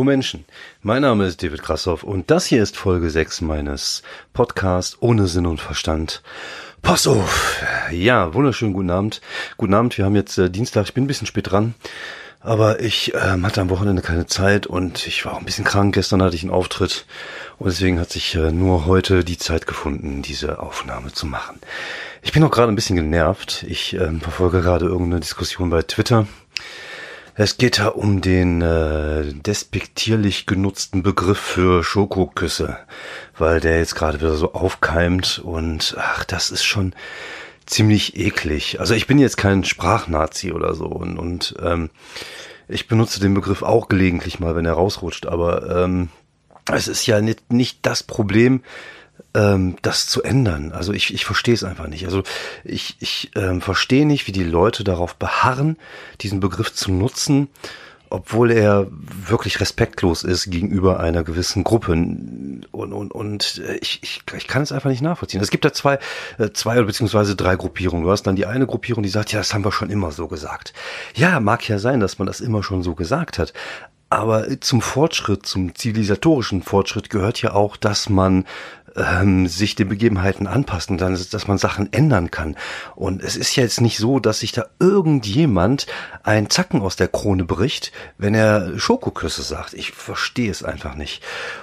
Hallo Menschen, mein Name ist David Krassoff und das hier ist Folge 6 meines Podcasts ohne Sinn und Verstand. Pass auf! Ja, wunderschönen guten Abend. Guten Abend, wir haben jetzt äh, Dienstag, ich bin ein bisschen spät dran, aber ich ähm, hatte am Wochenende keine Zeit und ich war auch ein bisschen krank. Gestern hatte ich einen Auftritt und deswegen hat sich äh, nur heute die Zeit gefunden, diese Aufnahme zu machen. Ich bin auch gerade ein bisschen genervt. Ich ähm, verfolge gerade irgendeine Diskussion bei Twitter es geht da um den äh, despektierlich genutzten Begriff für Schokoküsse, weil der jetzt gerade wieder so aufkeimt und ach, das ist schon ziemlich eklig. Also ich bin jetzt kein Sprachnazi oder so und, und ähm, ich benutze den Begriff auch gelegentlich mal, wenn er rausrutscht, aber ähm, es ist ja nicht, nicht das Problem, ähm, das zu ändern. Also ich, ich verstehe es einfach nicht. Also ich, ich ähm, verstehe nicht, wie die Leute darauf beharren, diesen Begriff zu nutzen, obwohl er wirklich respektlos ist gegenüber einer gewissen Gruppe. Und, und, und ich, ich, ich kann es einfach nicht nachvollziehen. Es gibt da zwei, äh, zwei beziehungsweise drei Gruppierungen. Du hast dann die eine Gruppierung, die sagt, ja, das haben wir schon immer so gesagt. Ja, mag ja sein, dass man das immer schon so gesagt hat. Aber zum Fortschritt, zum zivilisatorischen Fortschritt gehört ja auch, dass man ähm, sich den Begebenheiten anpassen, dann, dass man Sachen ändern kann. Und es ist ja jetzt nicht so, dass sich da irgendjemand ein Zacken aus der Krone bricht, wenn er Schokoküsse sagt. Ich verstehe es einfach nicht.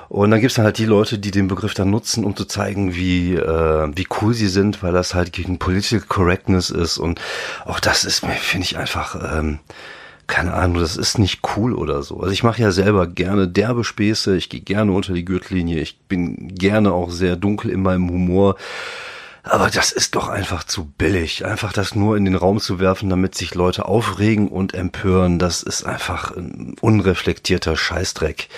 Und dann gibt es dann halt die Leute, die den Begriff dann nutzen, um zu zeigen, wie, äh, wie cool sie sind, weil das halt gegen Political Correctness ist. Und auch das ist mir, finde ich einfach... Ähm, keine Ahnung, das ist nicht cool oder so. Also ich mache ja selber gerne derbe Späße, ich gehe gerne unter die Gürtellinie, ich bin gerne auch sehr dunkel in meinem Humor. Aber das ist doch einfach zu billig. Einfach das nur in den Raum zu werfen, damit sich Leute aufregen und empören, das ist einfach ein unreflektierter Scheißdreck.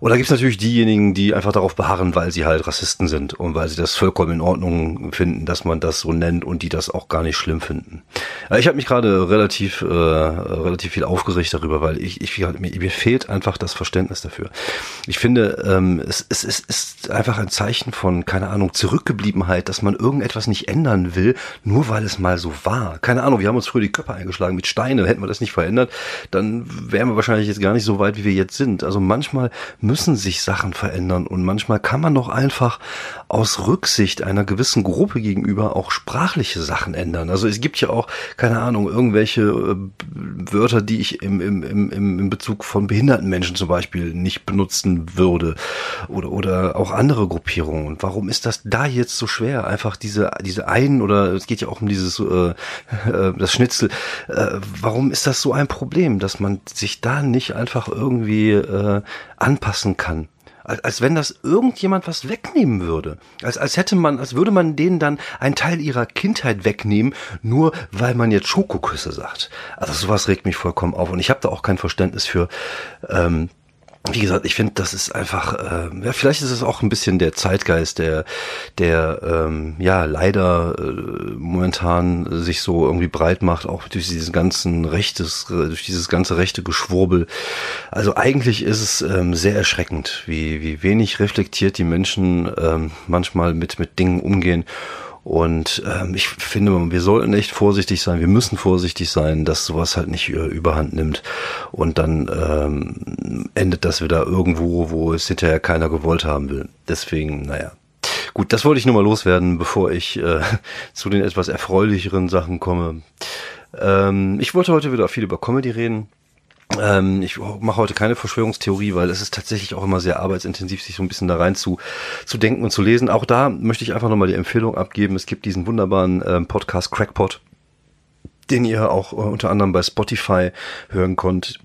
Und da gibt's natürlich diejenigen, die einfach darauf beharren, weil sie halt Rassisten sind und weil sie das vollkommen in Ordnung finden, dass man das so nennt und die das auch gar nicht schlimm finden. Ich habe mich gerade relativ, äh, relativ viel aufgeregt darüber, weil ich, ich mir, mir fehlt einfach das Verständnis dafür. Ich finde, ähm, es, es, es ist einfach ein Zeichen von, keine Ahnung, Zurückgebliebenheit, dass man irgendetwas nicht ändern will, nur weil es mal so war. Keine Ahnung, wir haben uns früher die Köpfe eingeschlagen mit Steinen, hätten wir das nicht verändert, dann wären wir wahrscheinlich jetzt gar nicht so weit, wie wir jetzt sind. Also manchmal müssen sich Sachen verändern und manchmal kann man doch einfach aus Rücksicht einer gewissen Gruppe gegenüber auch sprachliche Sachen ändern. Also es gibt ja auch, keine Ahnung, irgendwelche äh, Wörter, die ich im, im, im, im Bezug von behinderten Menschen zum Beispiel nicht benutzen würde oder, oder auch andere Gruppierungen. Und warum ist das da jetzt so schwer? Einfach diese, diese einen oder es geht ja auch um dieses, äh, äh, das Schnitzel. Äh, warum ist das so ein Problem, dass man sich da nicht einfach irgendwie äh, anpassen kann. Als, als wenn das irgendjemand was wegnehmen würde. Als, als hätte man, als würde man denen dann einen Teil ihrer Kindheit wegnehmen, nur weil man jetzt Schokoküsse sagt. Also sowas regt mich vollkommen auf. Und ich habe da auch kein Verständnis für, ähm, wie gesagt, ich finde, das ist einfach, äh, ja, vielleicht ist es auch ein bisschen der Zeitgeist, der, der ähm, ja leider äh, momentan sich so irgendwie breit macht, auch durch diesen ganzen rechtes, durch dieses ganze rechte Geschwurbel. Also eigentlich ist es ähm, sehr erschreckend, wie, wie wenig reflektiert die Menschen ähm, manchmal mit, mit Dingen umgehen. Und ähm, ich finde, wir sollten echt vorsichtig sein, wir müssen vorsichtig sein, dass sowas halt nicht äh, überhand nimmt. Und dann ähm, endet das wieder irgendwo, wo es hinterher keiner gewollt haben will. Deswegen, naja. Gut, das wollte ich nur mal loswerden, bevor ich äh, zu den etwas erfreulicheren Sachen komme. Ähm, ich wollte heute wieder viel über Comedy reden. Ähm, ich mache heute keine Verschwörungstheorie, weil es ist tatsächlich auch immer sehr arbeitsintensiv, sich so ein bisschen da rein zu, zu denken und zu lesen. Auch da möchte ich einfach nochmal die Empfehlung abgeben. Es gibt diesen wunderbaren ähm, Podcast Crackpot, den ihr auch äh, unter anderem bei Spotify hören könnt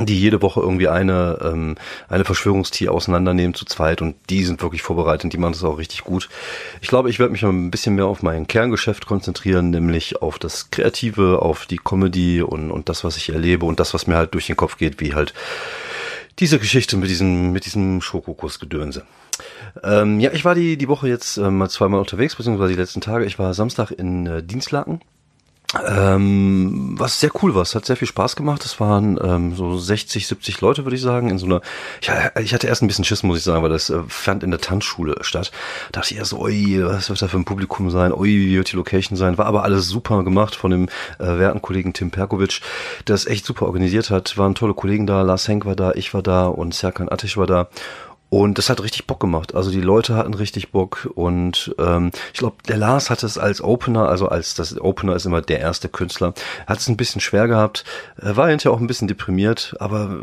die jede Woche irgendwie eine, ähm, eine Verschwörungstier auseinandernehmen zu zweit und die sind wirklich vorbereitet, die machen das auch richtig gut. Ich glaube, ich werde mich ein bisschen mehr auf mein Kerngeschäft konzentrieren, nämlich auf das Kreative, auf die Comedy und, und das, was ich erlebe und das, was mir halt durch den Kopf geht, wie halt diese Geschichte mit diesem, mit diesem Schokokuss-Gedönse. Ähm, ja, ich war die, die Woche jetzt äh, mal zweimal unterwegs, beziehungsweise die letzten Tage. Ich war Samstag in äh, Dienstlaken Ähm, was sehr cool war, es hat sehr viel Spaß gemacht. Es waren ähm, so 60, 70 Leute, würde ich sagen, in so einer. Ich, ich hatte erst ein bisschen Schiss, muss ich sagen, weil das äh, fand in der Tanzschule statt. Da dachte ich erst so, ui, was wird da für ein Publikum sein? Ui, wie wird die Location sein? War aber alles super gemacht von dem äh, werten Kollegen Tim Perkovic, der es echt super organisiert hat. Waren tolle Kollegen da, Lars Henk war da, ich war da und Serkan Attisch war da. Und das hat richtig Bock gemacht. Also die Leute hatten richtig Bock und ähm, ich glaube, der Lars hat es als Opener, also als das Opener ist immer der erste Künstler, hat es ein bisschen schwer gehabt, er war hinterher auch ein bisschen deprimiert, aber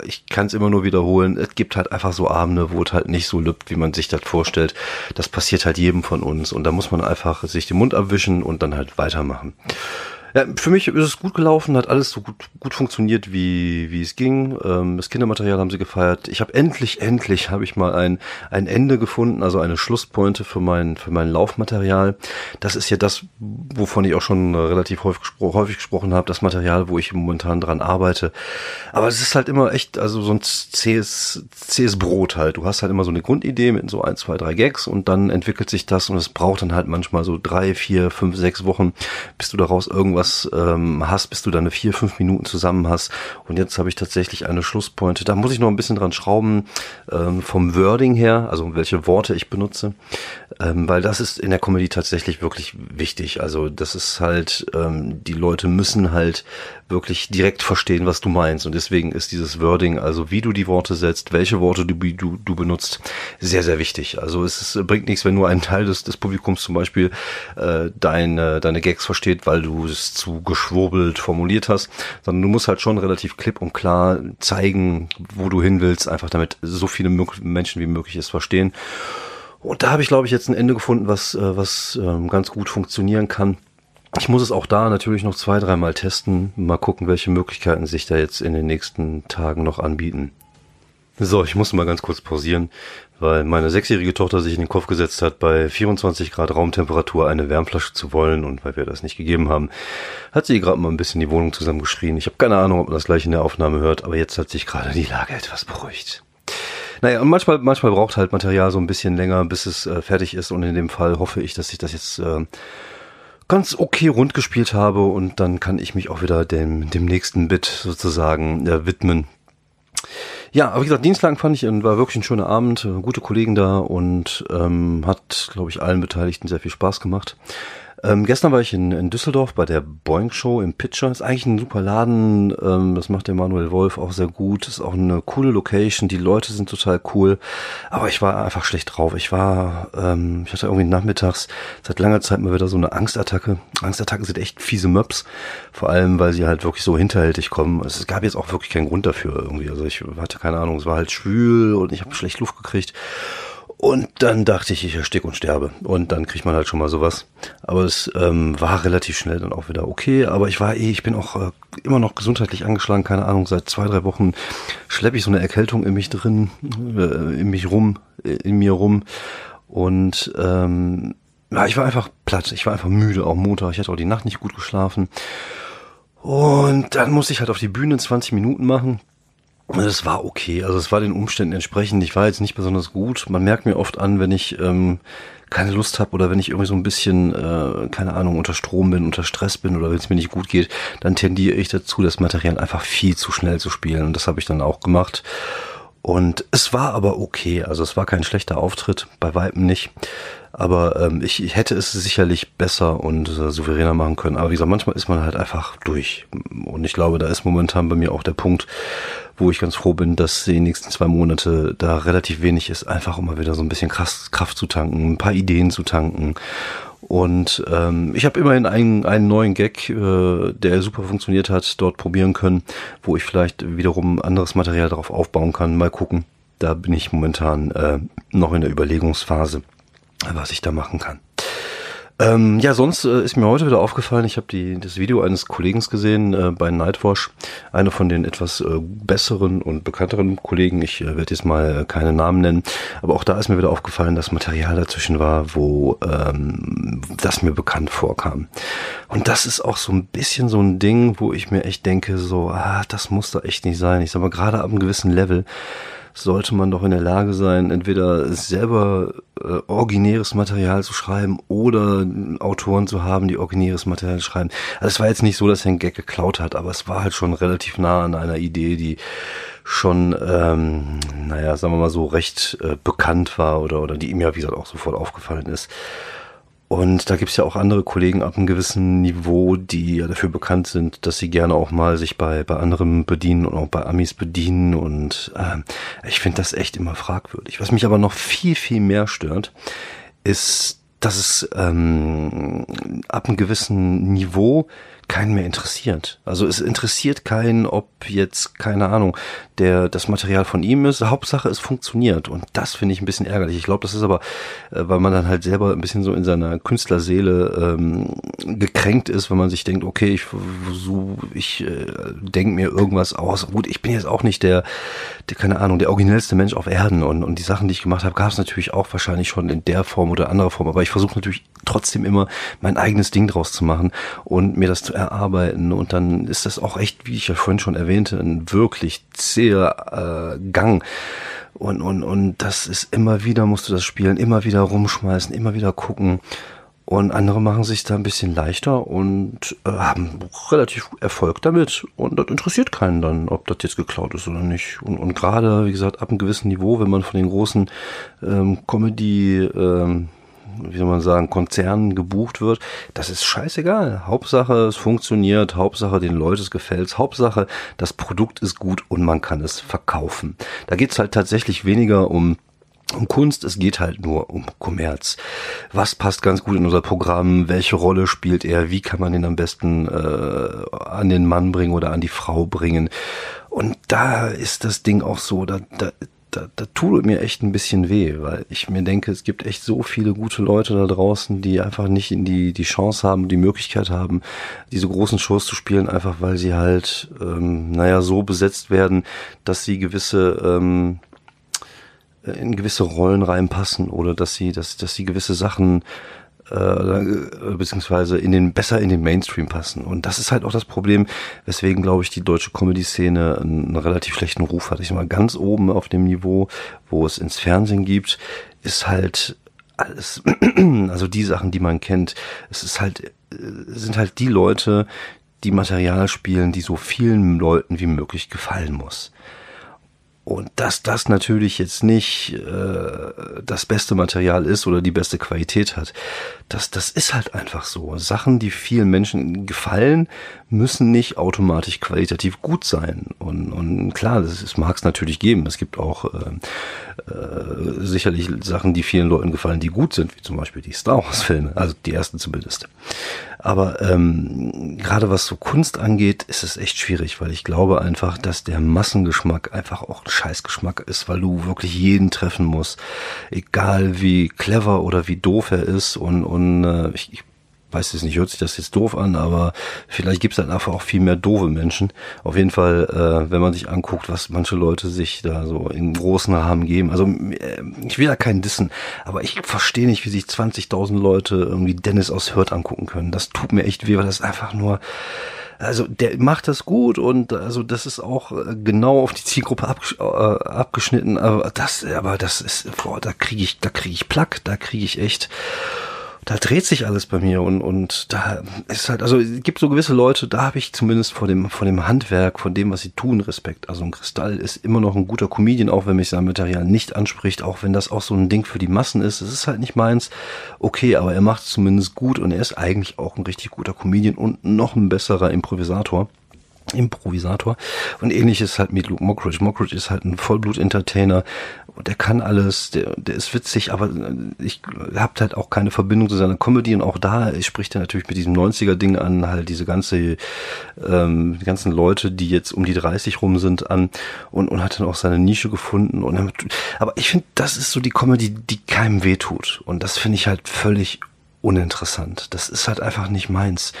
äh, ich kann es immer nur wiederholen. Es gibt halt einfach so Abende, wo es halt nicht so lübt, wie man sich das vorstellt. Das passiert halt jedem von uns und da muss man einfach sich den Mund abwischen und dann halt weitermachen. Ja, für mich ist es gut gelaufen, hat alles so gut, gut funktioniert, wie, wie es ging. Ähm, das Kindermaterial haben sie gefeiert. Ich habe endlich, endlich habe ich mal ein, ein Ende gefunden, also eine Schlusspointe für mein, für mein Laufmaterial. Das ist ja das, wovon ich auch schon relativ häufig, häufig gesprochen habe, das Material, wo ich momentan dran arbeite. Aber es ist halt immer echt, also so ein zähes, zähes Brot halt. Du hast halt immer so eine Grundidee mit so ein, zwei, drei Gags und dann entwickelt sich das und es braucht dann halt manchmal so drei, vier, fünf, sechs Wochen, bis du daraus irgendwas was ähm, hast, bis du deine vier, fünf Minuten zusammen hast. Und jetzt habe ich tatsächlich eine Schlusspointe. Da muss ich noch ein bisschen dran schrauben ähm, vom Wording her, also welche Worte ich benutze, ähm, weil das ist in der Comedy tatsächlich wirklich wichtig. Also das ist halt, ähm, die Leute müssen halt wirklich direkt verstehen, was du meinst. Und deswegen ist dieses Wording, also wie du die Worte setzt, welche Worte du, du, du benutzt, sehr, sehr wichtig. Also es ist, bringt nichts, wenn nur ein Teil des, des Publikums zum Beispiel äh, deine, deine Gags versteht, weil du es zu geschwurbelt formuliert hast, sondern du musst halt schon relativ klipp und klar zeigen, wo du hin willst, einfach damit so viele Menschen wie möglich es verstehen. Und da habe ich, glaube ich, jetzt ein Ende gefunden, was, äh, was ähm, ganz gut funktionieren kann. Ich muss es auch da natürlich noch zwei, dreimal testen. Mal gucken, welche Möglichkeiten sich da jetzt in den nächsten Tagen noch anbieten. So, ich muss mal ganz kurz pausieren, weil meine sechsjährige Tochter sich in den Kopf gesetzt hat, bei 24 Grad Raumtemperatur eine Wärmflasche zu wollen und weil wir das nicht gegeben haben, hat sie gerade mal ein bisschen die Wohnung zusammengeschrien. Ich habe keine Ahnung, ob man das gleich in der Aufnahme hört, aber jetzt hat sich gerade die Lage etwas beruhigt. Naja, und manchmal, manchmal braucht halt Material so ein bisschen länger, bis es äh, fertig ist und in dem Fall hoffe ich, dass ich das jetzt äh, ganz okay rund gespielt habe und dann kann ich mich auch wieder dem, dem nächsten Bit sozusagen äh, widmen. Ja, aber wie gesagt, Dienstlagen fand ich, war wirklich ein schöner Abend, äh, gute Kollegen da und ähm, hat, glaube ich, allen Beteiligten sehr viel Spaß gemacht. Ähm, gestern war ich in, in Düsseldorf bei der Boing Show im Pitcher. Ist eigentlich ein super Laden. Ähm, das macht der Manuel Wolf auch sehr gut. Ist auch eine coole Location. Die Leute sind total cool. Aber ich war einfach schlecht drauf. Ich war, ähm, ich hatte irgendwie nachmittags seit langer Zeit mal wieder so eine Angstattacke. Angstattacken sind echt fiese Möps. Vor allem, weil sie halt wirklich so hinterhältig kommen. Es gab jetzt auch wirklich keinen Grund dafür irgendwie. Also ich hatte keine Ahnung. Es war halt schwül und ich habe schlecht Luft gekriegt. Und dann dachte ich, ich erstick und sterbe. Und dann kriegt man halt schon mal sowas. Aber es ähm, war relativ schnell dann auch wieder okay. Aber ich war eh, ich bin auch äh, immer noch gesundheitlich angeschlagen. Keine Ahnung, seit zwei, drei Wochen schleppe ich so eine Erkältung in mich drin, äh, in mich rum, in mir rum. Und ähm, ja, ich war einfach platt. Ich war einfach müde, auch Montag. Ich hatte auch die Nacht nicht gut geschlafen. Und dann musste ich halt auf die Bühne 20 Minuten machen. Es war okay, also es war den Umständen entsprechend. Ich war jetzt nicht besonders gut. Man merkt mir oft an, wenn ich ähm, keine Lust habe oder wenn ich irgendwie so ein bisschen, äh, keine Ahnung, unter Strom bin, unter Stress bin oder wenn es mir nicht gut geht, dann tendiere ich dazu, das Material einfach viel zu schnell zu spielen. Und das habe ich dann auch gemacht. Und es war aber okay. Also es war kein schlechter Auftritt, bei Weitem nicht. Aber ähm, ich, ich hätte es sicherlich besser und äh, souveräner machen können. Aber wie gesagt, manchmal ist man halt einfach durch. Und ich glaube, da ist momentan bei mir auch der Punkt, wo ich ganz froh bin, dass die nächsten zwei Monate da relativ wenig ist, einfach mal wieder so ein bisschen Kraft, Kraft zu tanken, ein paar Ideen zu tanken. Und ähm, ich habe immerhin einen, einen neuen Gag, äh, der super funktioniert hat, dort probieren können, wo ich vielleicht wiederum anderes Material darauf aufbauen kann. Mal gucken. Da bin ich momentan äh, noch in der Überlegungsphase was ich da machen kann. Ähm, ja, sonst äh, ist mir heute wieder aufgefallen, ich habe das Video eines Kollegen gesehen äh, bei Nightwash, einer von den etwas äh, besseren und bekannteren Kollegen. Ich äh, werde jetzt mal äh, keine Namen nennen, aber auch da ist mir wieder aufgefallen, dass Material dazwischen war, wo ähm, das mir bekannt vorkam. Und das ist auch so ein bisschen so ein Ding, wo ich mir echt denke, so, ah, das muss da echt nicht sein. Ich sag mal, gerade ab einem gewissen Level sollte man doch in der Lage sein, entweder selber äh, originäres Material zu schreiben oder Autoren zu haben, die originäres Material schreiben. Also es war jetzt nicht so, dass er einen Gag geklaut hat, aber es war halt schon relativ nah an einer Idee, die schon, ähm, naja, sagen wir mal so, recht äh, bekannt war oder, oder die ihm ja, wie gesagt, auch sofort aufgefallen ist. Und da gibt's ja auch andere Kollegen ab einem gewissen Niveau, die ja dafür bekannt sind, dass sie gerne auch mal sich bei, bei anderen bedienen und auch bei Amis bedienen. Und ähm, ich finde das echt immer fragwürdig. Was mich aber noch viel, viel mehr stört, ist, dass es ähm, ab einem gewissen Niveau keinen mehr interessiert. Also es interessiert keinen, ob jetzt, keine Ahnung, der das Material von ihm ist. Hauptsache, es funktioniert. Und das finde ich ein bisschen ärgerlich. Ich glaube, das ist aber, äh, weil man dann halt selber ein bisschen so in seiner Künstlerseele ähm, gekränkt ist, wenn man sich denkt, okay, ich so, ich äh, denke mir irgendwas aus. Gut, ich bin jetzt auch nicht der, der, keine Ahnung, der originellste Mensch auf Erden. Und, und die Sachen, die ich gemacht habe, gab es natürlich auch wahrscheinlich schon in der Form oder anderer Form. Aber ich versuche natürlich trotzdem immer mein eigenes Ding draus zu machen und mir das zu erarbeiten. Und dann ist das auch echt, wie ich ja vorhin schon erwähnte, ein wirklich zäher äh, Gang. Und, und, und das ist immer wieder, musst du das spielen, immer wieder rumschmeißen, immer wieder gucken. Und andere machen sich da ein bisschen leichter und äh, haben relativ Erfolg damit. Und das interessiert keinen dann, ob das jetzt geklaut ist oder nicht. Und, und gerade, wie gesagt, ab einem gewissen Niveau, wenn man von den großen ähm, Comedy ähm, wie soll man sagen, Konzernen gebucht wird, das ist scheißegal. Hauptsache, es funktioniert, Hauptsache, den Leuten es gefällt, Hauptsache, das Produkt ist gut und man kann es verkaufen. Da geht's halt tatsächlich weniger um um Kunst, es geht halt nur um Kommerz. Was passt ganz gut in unser Programm? Welche Rolle spielt er? Wie kann man ihn am besten äh, an den Mann bringen oder an die Frau bringen? Und da ist das Ding auch so, da, da, da, da tut mir echt ein bisschen weh, weil ich mir denke, es gibt echt so viele gute Leute da draußen, die einfach nicht in die, die Chance haben, die Möglichkeit haben, diese großen Shows zu spielen, einfach weil sie halt, ähm, naja, so besetzt werden, dass sie gewisse, ähm, in gewisse Rollen reinpassen oder dass sie, dass, dass sie gewisse Sachen äh, beziehungsweise in den besser in den Mainstream passen. Und das ist halt auch das Problem, weswegen, glaube ich, die deutsche Comedy-Szene einen, relativ schlechten Ruf hat. Ich mal, ganz oben auf dem Niveau, wo es ins Fernsehen gibt, ist halt alles, also die Sachen, die man kennt, es ist halt, äh, sind halt die Leute, die Material spielen, die so vielen Leuten wie möglich gefallen muss. Und dass das natürlich jetzt nicht äh, das beste Material ist oder die beste Qualität hat, das, das ist halt einfach so. Sachen, die vielen Menschen gefallen, müssen nicht automatisch qualitativ gut sein. Und, und klar, das, das mag es natürlich geben. Es gibt auch äh, äh, sicherlich Sachen, die vielen Leuten gefallen, die gut sind, wie zum Beispiel die Star Wars-Filme, also die ersten zumindest. Aber ähm, gerade was so Kunst angeht, ist es echt schwierig, weil ich glaube einfach, dass der Massengeschmack einfach auch ein Scheißgeschmack ist, weil du wirklich jeden treffen musst, egal wie clever oder wie doof er ist. Und, und äh, ich, ich weiß es nicht, hört sich das jetzt doof an, aber vielleicht gibt es dann einfach auch viel mehr doofe Menschen. Auf jeden Fall, äh, wenn man sich anguckt, was manche Leute sich da so in großen Rahmen geben. Also äh, ich will da keinen dissen, aber ich verstehe nicht, wie sich 20.000 Leute irgendwie Dennis aus Hürth angucken können. Das tut mir echt weh, weil das einfach nur also der macht das gut und also das ist auch äh, genau auf die Zielgruppe abgesch äh, abgeschnitten, aber das aber das ist boah, da kriege ich da kriege ich Plack, da kriege ich echt da dreht sich alles bei mir und, und da ist halt, also es gibt so gewisse Leute, da habe ich zumindest vor dem, vor dem Handwerk, von dem, was sie tun, Respekt. Also ein Kristall ist immer noch ein guter Comedian, auch wenn mich sein Material nicht anspricht, auch wenn das auch so ein Ding für die Massen ist. Es ist halt nicht meins. Okay, aber er macht es zumindest gut und er ist eigentlich auch ein richtig guter Comedian und noch ein besserer Improvisator. Improvisator. Und ähnlich ist halt mit Luke Mockridge. Mockridge ist halt ein Vollblut-Entertainer und der kann alles, der, der ist witzig, aber ich hab halt auch keine Verbindung zu seiner Comedy und auch da spricht er natürlich mit diesem 90er-Ding an, halt diese ganze, ähm, die ganzen Leute, die jetzt um die 30 rum sind, an und, und hat dann auch seine Nische gefunden. Und aber ich finde, das ist so die Comedy, die keinem wehtut. Und das finde ich halt völlig uninteressant. Das ist halt einfach nicht meins.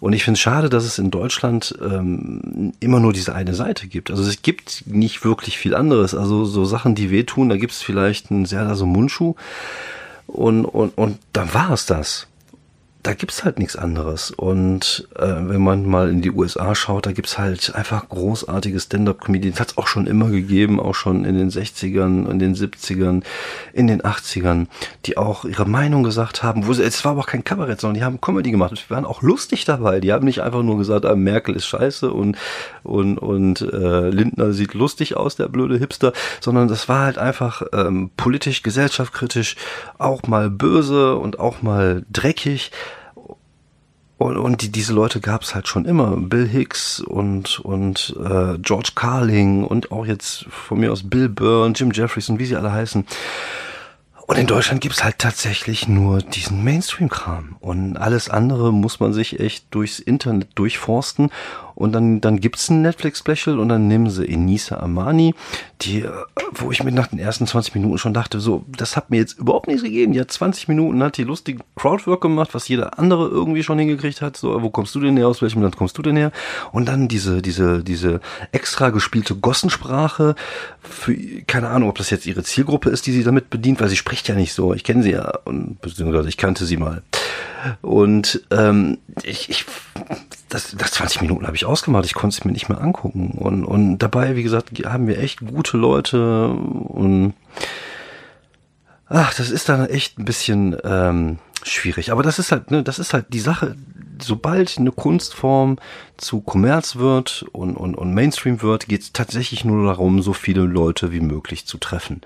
Und ich finde es schade, dass es in Deutschland ähm, immer nur diese eine Seite gibt. Also es gibt nicht wirklich viel anderes. Also so Sachen, die wehtun, da gibt es vielleicht einen sehr so Mundschuh und, und, und dann war es das. Da gibt's halt nichts anderes. Und äh, wenn man mal in die USA schaut, da gibt's halt einfach großartige Stand-up-Comedians. Hat's auch schon immer gegeben, auch schon in den 60ern, in den 70ern, in den 80ern, die auch ihre Meinung gesagt haben. Wo sie, es war aber auch kein Kabarett, sondern die haben Comedy gemacht. Und die waren auch lustig dabei. Die haben nicht einfach nur gesagt, ah, Merkel ist scheiße und und und äh, Lindner sieht lustig aus, der blöde Hipster, sondern das war halt einfach ähm, politisch, gesellschaftskritisch, auch mal böse und auch mal dreckig. Und, und die, diese Leute gab es halt schon immer. Bill Hicks und, und äh, George Carling und auch jetzt von mir aus Bill Burr und Jim Jeffries und wie sie alle heißen. Und in Deutschland gibt's halt tatsächlich nur diesen Mainstream-Kram. Und alles andere muss man sich echt durchs Internet durchforsten. Und dann, dann gibt's ein Netflix-Special und dann nehmen sie Enisa Amani, die, äh, wo ich mir nach den ersten 20 Minuten schon dachte, so, das hat mir jetzt überhaupt nichts gegeben. Die hat 20 Minuten, hat die lustigen Crowdwork gemacht, was jeder andere irgendwie schon hingekriegt hat. So, wo kommst du denn her? Aus welchem Land kommst du denn her? Und dann diese, diese, diese extra gespielte Gossensprache für, keine Ahnung, ob das jetzt ihre Zielgruppe ist, die sie damit bedient, weil sie spricht ja nicht so. Ich kenne sie ja und beziehungsweise ich kannte sie mal. Und ähm, ich, ich das, das 20 Minuten habe ich ausgemacht, ich konnte es mir nicht mehr angucken. Und, und dabei, wie gesagt, haben wir echt gute Leute und ach, das ist dann echt ein bisschen ähm, schwierig. Aber das ist halt, ne, das ist halt die Sache, sobald eine Kunstform zu Kommerz wird und, und, und Mainstream wird, geht es tatsächlich nur darum, so viele Leute wie möglich zu treffen.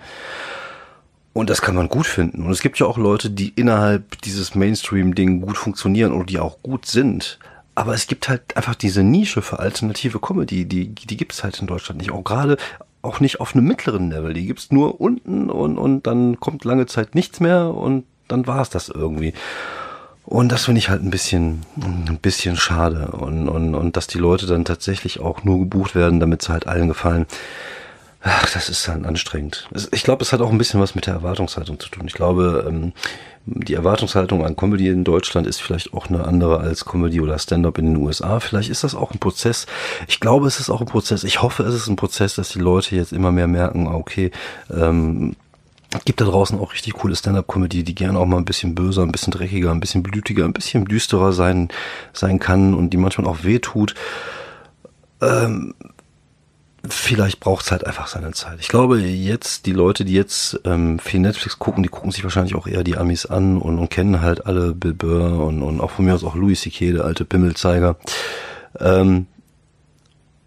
Und das kann man gut finden. Und es gibt ja auch Leute, die innerhalb dieses Mainstream-Ding gut funktionieren oder die auch gut sind. Aber es gibt halt einfach diese Nische für alternative Comedy, die, die gibt's halt in Deutschland nicht. Auch gerade auch nicht auf einem mittleren Level. Die gibt's nur unten und, und dann kommt lange Zeit nichts mehr und dann war's das irgendwie. Und das finde ich halt ein bisschen, ein bisschen schade. Und, und, und dass die Leute dann tatsächlich auch nur gebucht werden, damit sie halt allen gefallen. Ach, das ist dann anstrengend. Ich glaube, es hat auch ein bisschen was mit der Erwartungshaltung zu tun. Ich glaube, ähm, die Erwartungshaltung an Comedy in Deutschland ist vielleicht auch eine andere als Comedy oder Stand-up in den USA. Vielleicht ist das auch ein Prozess. Ich glaube, es ist auch ein Prozess. Ich hoffe, es ist ein Prozess, dass die Leute jetzt immer mehr merken, okay, ähm, gibt da draußen auch richtig coole Stand-up-Comedy, die gerne auch mal ein bisschen böser, ein bisschen dreckiger, ein bisschen blütiger, ein bisschen düsterer sein, sein kann und die manchmal auch wehtut. Ähm, vielleicht braucht es halt einfach seine Zeit. Ich glaube, jetzt, die Leute, die jetzt ähm, viel Netflix gucken, die gucken sich wahrscheinlich auch eher die Amis an und, und kennen halt alle Bill Burr und, und auch von mir aus auch Louis C.K., der alte Pimmelzeiger. Ähm,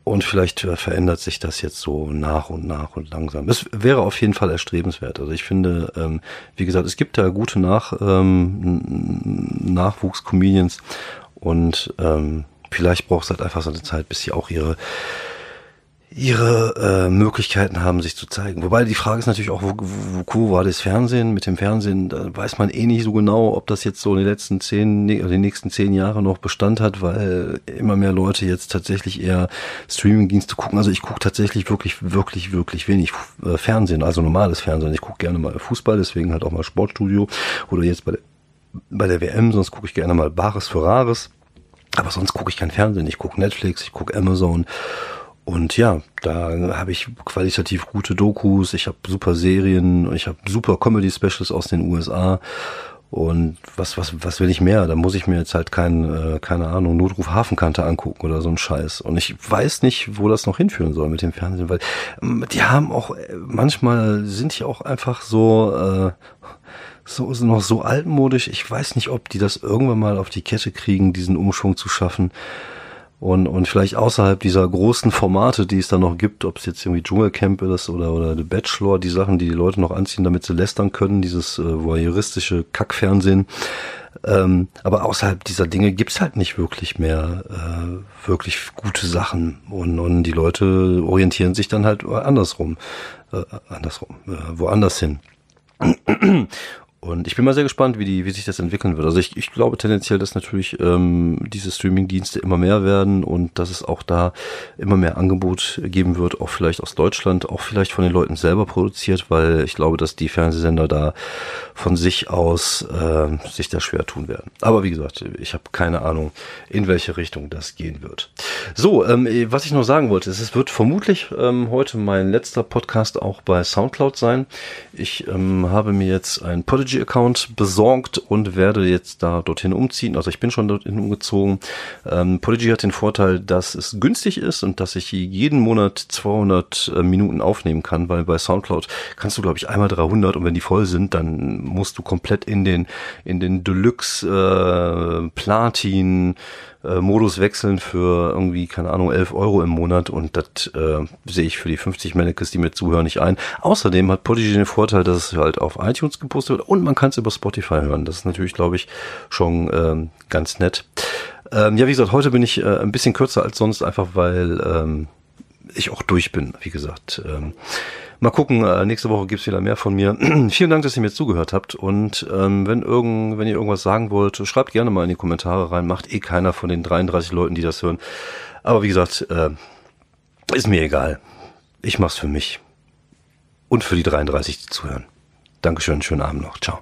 und vielleicht verändert sich das jetzt so nach und nach und langsam. Es wäre auf jeden Fall erstrebenswert. Also ich finde, ähm, wie gesagt, es gibt da gute nach, ähm, Nachwuchs-Comedians und ähm, vielleicht braucht es halt einfach so eine Zeit, bis sie auch ihre ihre äh, Möglichkeiten haben, sich zu zeigen. Wobei die Frage ist natürlich auch, wo, wo, wo war das Fernsehen? Mit dem Fernsehen da weiß man eh nicht so genau, ob das jetzt so in den letzten zehn, oder die nächsten zehn Jahre noch Bestand hat, weil immer mehr Leute jetzt tatsächlich eher Streamingdienste gucken. Also ich gucke tatsächlich wirklich, wirklich, wirklich wenig äh, Fernsehen, also normales Fernsehen. Ich gucke gerne mal Fußball, deswegen halt auch mal Sportstudio oder jetzt bei der, bei der WM, sonst gucke ich gerne mal Bares für Rares. Aber sonst gucke ich kein Fernsehen. Ich gucke Netflix, ich gucke Amazon und ja, da habe ich qualitativ gute Dokus, ich habe super Serien, ich habe super Comedy-Specials aus den USA. Und was, was, was will ich mehr? Da muss ich mir jetzt halt kein, äh, keine Ahnung, Notruf Hafenkante angucken oder so ein Scheiß. Und ich weiß nicht, wo das noch hinführen soll mit dem Fernsehen, weil ähm, die haben auch, äh, manchmal sind die auch einfach so, äh, so, so noch so altmodisch. Ich weiß nicht, ob die das irgendwann mal auf die Kette kriegen, diesen Umschwung zu schaffen und, und vielleicht außerhalb dieser großen Formate, die es da noch gibt, ob es jetzt irgendwie Dschungelcamp ist oder, oder The Bachelor, die Sachen, die die Leute noch anziehen, damit sie lästern können, dieses äh, voyeuristische Kackfernsehen. Ähm, aber außerhalb dieser Dinge gibt's halt nicht wirklich mehr äh, wirklich gute Sachen und, und die Leute orientieren sich dann halt andersrum, äh, andersrum, äh, woanders hin. Und ich bin mal sehr gespannt, wie, die, wie sich das entwickeln wird. Also ich, ich glaube tendenziell, dass natürlich ähm, diese Streaming-Dienste immer mehr werden und dass es auch da immer mehr Angebot geben wird, auch vielleicht aus Deutschland, auch vielleicht von den Leuten selber produziert, weil ich glaube, dass die Fernsehsender da von sich aus äh, sich da schwer tun werden. Aber wie gesagt, ich habe keine Ahnung, in welche Richtung das gehen wird. So, ähm, was ich noch sagen wollte, es wird vermutlich ähm, heute mein letzter Podcast auch bei Soundcloud sein. Ich ähm, habe mir jetzt ein Podigy Podigy-Account besorgt und werde jetzt da dorthin umziehen. Also ich bin schon dorthin umgezogen. Ähm, Podigy hat den Vorteil, dass es günstig ist und dass ich jeden Monat 200 äh, Minuten aufnehmen kann, weil bei Soundcloud kannst du, glaube ich, einmal 300 und wenn die voll sind, dann musst du komplett in den, in den Deluxe äh, Platin äh, Modus wechseln für irgendwie, keine Ahnung, 11 Euro im Monat und das äh, sehe ich für die 50 Mannequins, die mir zuhören, nicht ein. Außerdem hat Podigy den Vorteil, dass es halt auf iTunes gepostet wird und man kann es über Spotify hören. Das ist natürlich, glaube ich, schon ähm, ganz nett. Ähm, ja, wie gesagt, heute bin ich äh, ein bisschen kürzer als sonst, einfach weil ähm, ich auch durch bin, wie gesagt. Ähm, Mal gucken, äh, nächste Woche gibt's wieder mehr von mir. Vielen Dank, dass ihr mir zugehört habt. Und ähm, wenn, irgend, wenn ihr irgendwas sagen wollt, schreibt gerne mal in die Kommentare rein. Macht eh keiner von den 33 Leuten, die das hören. Aber wie gesagt, äh, ist mir egal. Ich mach's für mich. Und für die 33, die zuhören. Dankeschön, schönen Abend noch. Ciao.